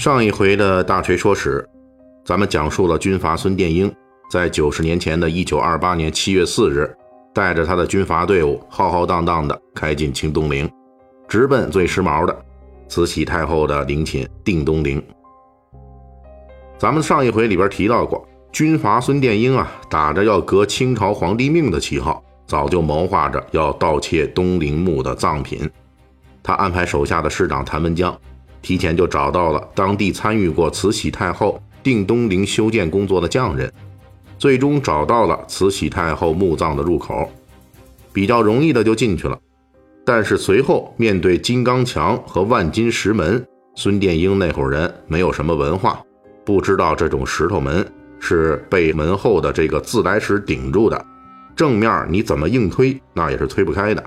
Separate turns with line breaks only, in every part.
上一回的大锤说史，咱们讲述了军阀孙殿英在九十年前的一九二八年七月四日，带着他的军阀队伍浩浩荡荡地开进清东陵，直奔最时髦的慈禧太后的陵寝定东陵。咱们上一回里边提到过，军阀孙殿英啊，打着要革清朝皇帝命的旗号，早就谋划着要盗窃东陵墓的藏品。他安排手下的师长谭文江。提前就找到了当地参与过慈禧太后定东陵修建工作的匠人，最终找到了慈禧太后墓葬的入口，比较容易的就进去了。但是随后面对金刚墙和万金石门，孙殿英那伙人没有什么文化，不知道这种石头门是被门后的这个自来石顶住的，正面你怎么硬推那也是推不开的。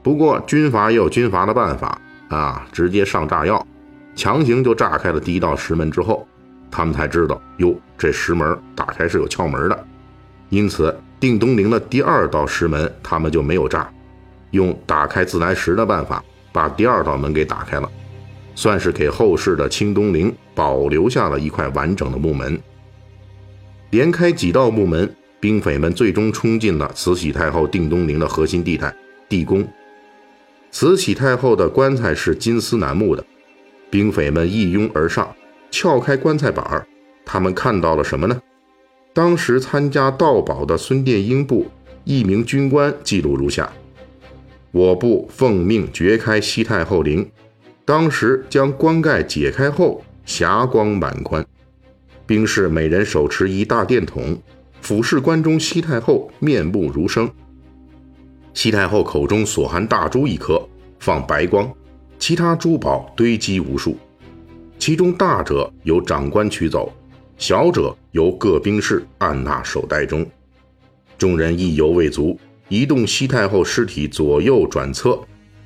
不过军阀也有军阀的办法。啊！直接上炸药，强行就炸开了第一道石门之后，他们才知道哟，这石门打开是有窍门的。因此，定东陵的第二道石门他们就没有炸，用打开自来石的办法把第二道门给打开了，算是给后世的清东陵保留下了一块完整的木门。连开几道木门，兵匪们最终冲进了慈禧太后定东陵的核心地带地宫。慈禧太后的棺材是金丝楠木的，兵匪们一拥而上，撬开棺材板，他们看到了什么呢？当时参加盗宝的孙殿英部一名军官记录如下：我部奉命掘开西太后陵，当时将棺盖解开后，霞光满棺，兵士每人手持一大电筒，俯视棺中西太后面目如生。西太后口中所含大珠一颗，放白光；其他珠宝堆积无数，其中大者由长官取走，小者由各兵士按捺手袋中。众人意犹未足，移动西太后尸体左右转侧，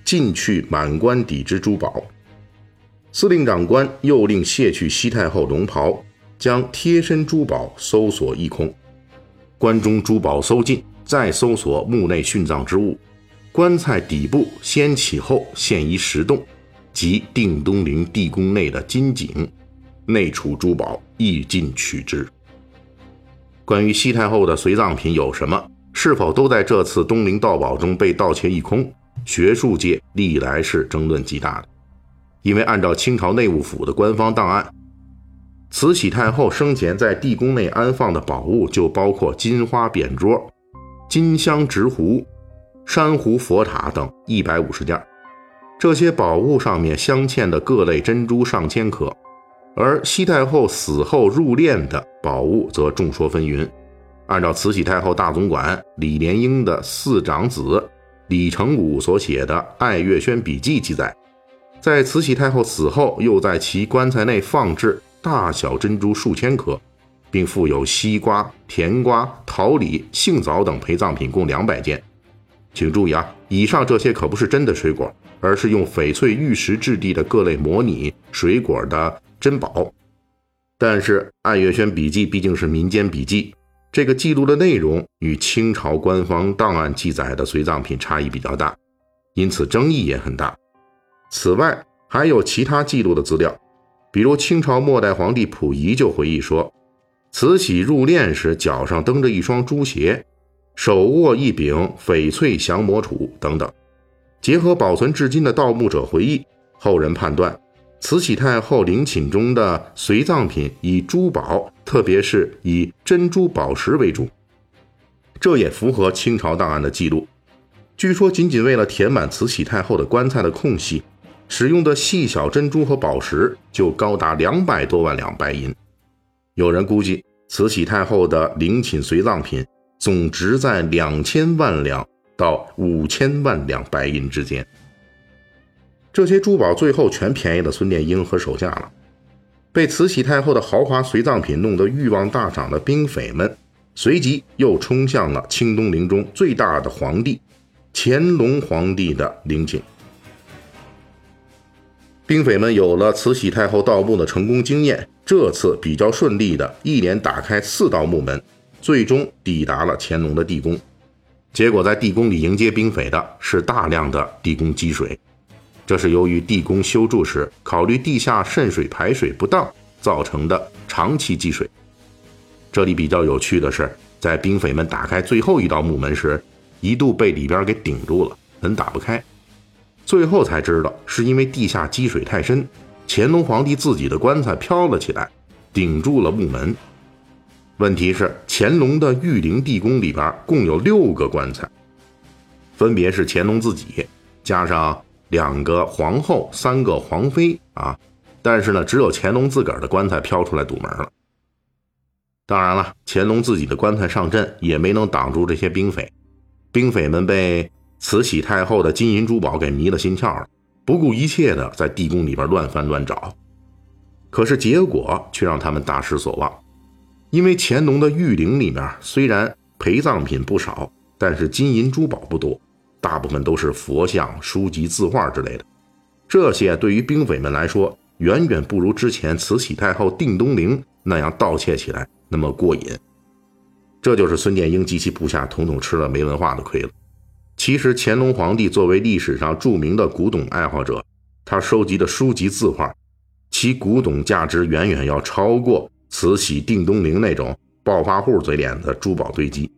尽去满棺底之珠宝。司令长官又令卸去西太后龙袍，将贴身珠宝搜索一空，棺中珠宝搜尽。再搜索墓内殉葬之物，棺材底部先起后现一石洞，即定东陵地宫内的金井，内储珠宝，亦尽取之。关于西太后的随葬品有什么，是否都在这次东陵盗宝中被盗窃一空？学术界历来是争论极大的，因为按照清朝内务府的官方档案，慈禧太后生前在地宫内安放的宝物就包括金花扁桌。金香执壶、珊瑚佛塔等一百五十件，这些宝物上面镶嵌的各类珍珠上千颗，而西太后死后入殓的宝物则众说纷纭。按照慈禧太后大总管李莲英的四长子李成武所写的《爱月轩笔记》记载，在慈禧太后死后，又在其棺材内放置大小珍珠数千颗。并附有西瓜、甜瓜、桃李、杏枣等陪葬品共两百件。请注意啊，以上这些可不是真的水果，而是用翡翠玉石质地的各类模拟水果的珍宝。但是《爱月轩笔记》毕竟是民间笔记，这个记录的内容与清朝官方档案记载的随葬品差异比较大，因此争议也很大。此外，还有其他记录的资料，比如清朝末代皇帝溥仪就回忆说。慈禧入殓时，脚上蹬着一双朱鞋，手握一柄翡翠降魔杵等等。结合保存至今的盗墓者回忆，后人判断，慈禧太后陵寝中的随葬品以珠宝，特别是以珍珠宝石为主。这也符合清朝档案的记录。据说，仅仅为了填满慈禧太后的棺材的空隙，使用的细小珍珠和宝石就高达两百多万两白银。有人估计，慈禧太后的陵寝随葬品总值在两千万两到五千万两白银之间。这些珠宝最后全便宜了孙殿英和手下了。被慈禧太后的豪华随葬品弄得欲望大涨的兵匪们，随即又冲向了清东陵中最大的皇帝乾隆皇帝的陵寝。兵匪们有了慈禧太后盗墓的成功经验，这次比较顺利的一连打开四道墓门，最终抵达了乾隆的地宫。结果在地宫里迎接兵匪的是大量的地宫积水，这是由于地宫修筑时考虑地下渗水排水不当造成的长期积水。这里比较有趣的是，在兵匪们打开最后一道木门时，一度被里边给顶住了，门打不开。最后才知道，是因为地下积水太深，乾隆皇帝自己的棺材飘了起来，顶住了木门。问题是，乾隆的御陵地宫里边共有六个棺材，分别是乾隆自己，加上两个皇后、三个皇妃啊。但是呢，只有乾隆自个儿的棺材飘出来堵门了。当然了，乾隆自己的棺材上阵也没能挡住这些兵匪，兵匪们被。慈禧太后的金银珠宝给迷了心窍了，不顾一切的在地宫里边乱翻乱找，可是结果却让他们大失所望。因为乾隆的御陵里面虽然陪葬品不少，但是金银珠宝不多，大部分都是佛像、书籍、字画之类的。这些对于兵匪们来说，远远不如之前慈禧太后定东陵那样盗窃起来那么过瘾。这就是孙殿英及其部下统统吃了没文化的亏了。其实，乾隆皇帝作为历史上著名的古董爱好者，他收集的书籍字画，其古董价值远远要超过慈禧定东陵那种暴发户嘴脸的珠宝堆积。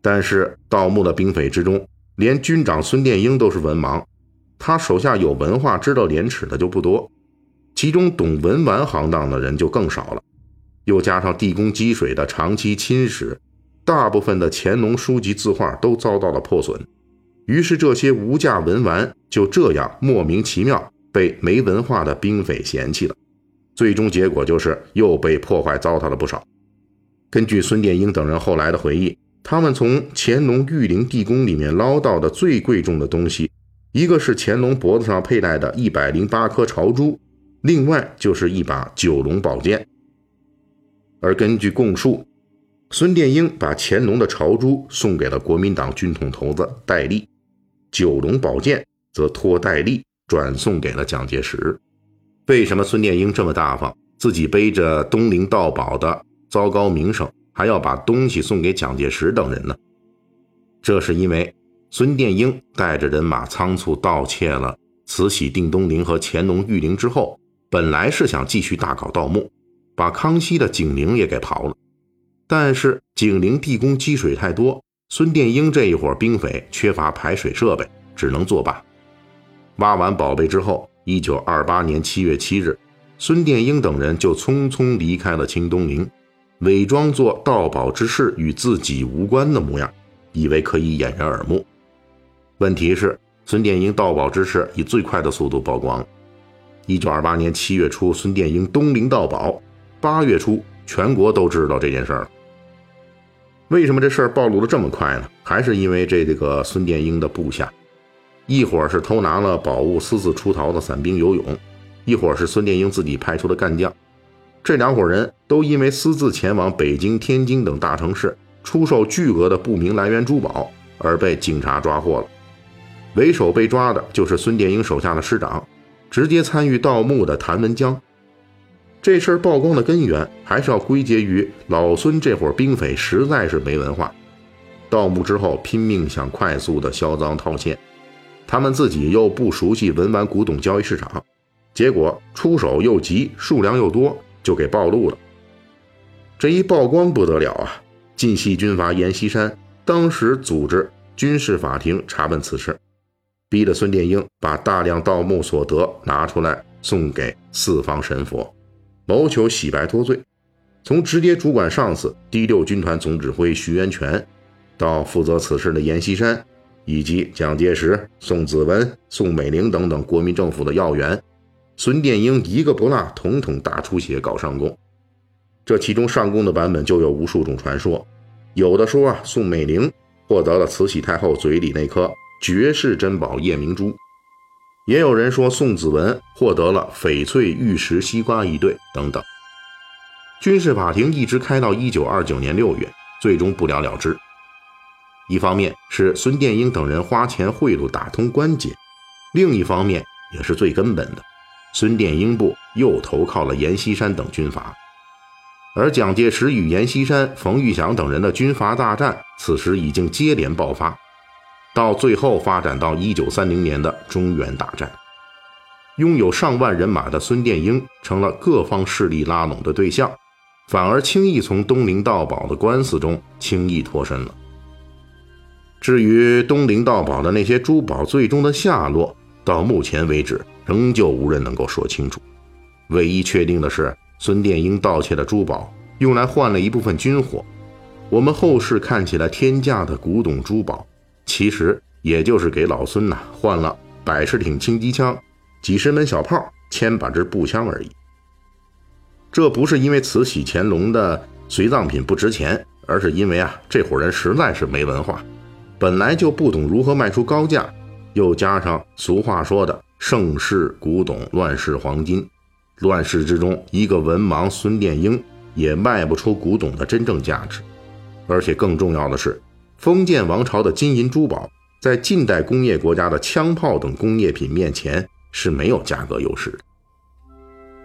但是，盗墓的兵匪之中，连军长孙殿英都是文盲，他手下有文化、知道廉耻的就不多，其中懂文玩行当的人就更少了。又加上地宫积水的长期侵蚀。大部分的乾隆书籍字画都遭到了破损，于是这些无价文玩就这样莫名其妙被没文化的兵匪嫌弃了。最终结果就是又被破坏糟蹋了不少。根据孙殿英等人后来的回忆，他们从乾隆御陵地宫里面捞到的最贵重的东西，一个是乾隆脖子上佩戴的一百零八颗朝珠，另外就是一把九龙宝剑。而根据供述。孙殿英把乾隆的朝珠送给了国民党军统头子戴笠，九龙宝剑则托戴笠转送给了蒋介石。为什么孙殿英这么大方，自己背着东陵盗宝的糟糕名声，还要把东西送给蒋介石等人呢？这是因为孙殿英带着人马仓促盗窃了慈禧定东陵和乾隆御陵之后，本来是想继续大搞盗墓，把康熙的景陵也给刨了。但是景陵地宫积水太多，孙殿英这一伙兵匪缺乏排水设备，只能作罢。挖完宝贝之后，一九二八年七月七日，孙殿英等人就匆匆离开了清东陵，伪装作盗宝之事与自己无关的模样，以为可以掩人耳目。问题是，孙殿英盗宝之事以最快的速度曝光。一九二八年七月初，孙殿英东陵盗宝；八月初，全国都知道这件事儿了。为什么这事儿暴露的这么快呢？还是因为这个孙殿英的部下，一会儿是偷拿了宝物私自出逃的散兵游勇，一会儿是孙殿英自己派出的干将。这两伙人都因为私自前往北京、天津等大城市出售巨额的不明来源珠宝而被警察抓获了。为首被抓的就是孙殿英手下的师长，直接参与盗墓的谭文江。这事儿曝光的根源，还是要归结于老孙这伙兵匪实在是没文化。盗墓之后拼命想快速的销赃套现，他们自己又不熟悉文玩古董交易市场，结果出手又急，数量又多，就给暴露了。这一曝光不得了啊！晋系军阀阎锡山当时组织军事法庭查问此事，逼得孙殿英把大量盗墓所得拿出来送给四方神佛。谋求洗白脱罪，从直接主管上司第六军团总指挥徐源泉，到负责此事的阎锡山，以及蒋介石、宋子文、宋美龄等等国民政府的要员，孙殿英一个不落，统统大出血搞上供。这其中上供的版本就有无数种传说，有的说啊，宋美龄获得了慈禧太后嘴里那颗绝世珍宝夜明珠，也有人说宋子文获得了翡翠、玉石、西瓜一对等等。军事法庭一直开到一九二九年六月，最终不了了之。一方面是孙殿英等人花钱贿赂打通关节，另一方面也是最根本的，孙殿英部又投靠了阎锡山等军阀，而蒋介石与阎锡山、冯玉祥等人的军阀大战，此时已经接连爆发，到最后发展到一九三零年的中原大战。拥有上万人马的孙殿英成了各方势力拉拢的对象，反而轻易从东陵盗宝的官司中轻易脱身了。至于东陵盗宝的那些珠宝最终的下落，到目前为止仍旧无人能够说清楚。唯一确定的是，孙殿英盗窃的珠宝用来换了一部分军火。我们后世看起来天价的古董珠宝，其实也就是给老孙呐换了百十挺轻机枪、几十门小炮、千把支步枪而已。这不是因为慈禧乾隆的随葬品不值钱，而是因为啊，这伙人实在是没文化。本来就不懂如何卖出高价，又加上俗话说的“盛世古董，乱世黄金”，乱世之中，一个文盲孙殿英也卖不出古董的真正价值。而且更重要的是，封建王朝的金银珠宝在近代工业国家的枪炮等工业品面前是没有价格优势的。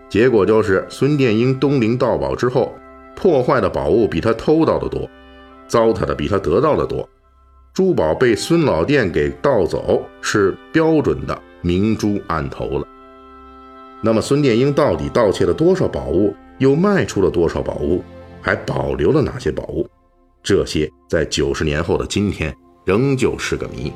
结果就是孙殿英东陵盗宝之后，破坏的宝物比他偷到的多，糟蹋的比他得到的多。珠宝被孙老店给盗走，是标准的明珠暗投了。那么孙殿英到底盗窃了多少宝物，又卖出了多少宝物，还保留了哪些宝物？这些在九十年后的今天仍旧是个谜。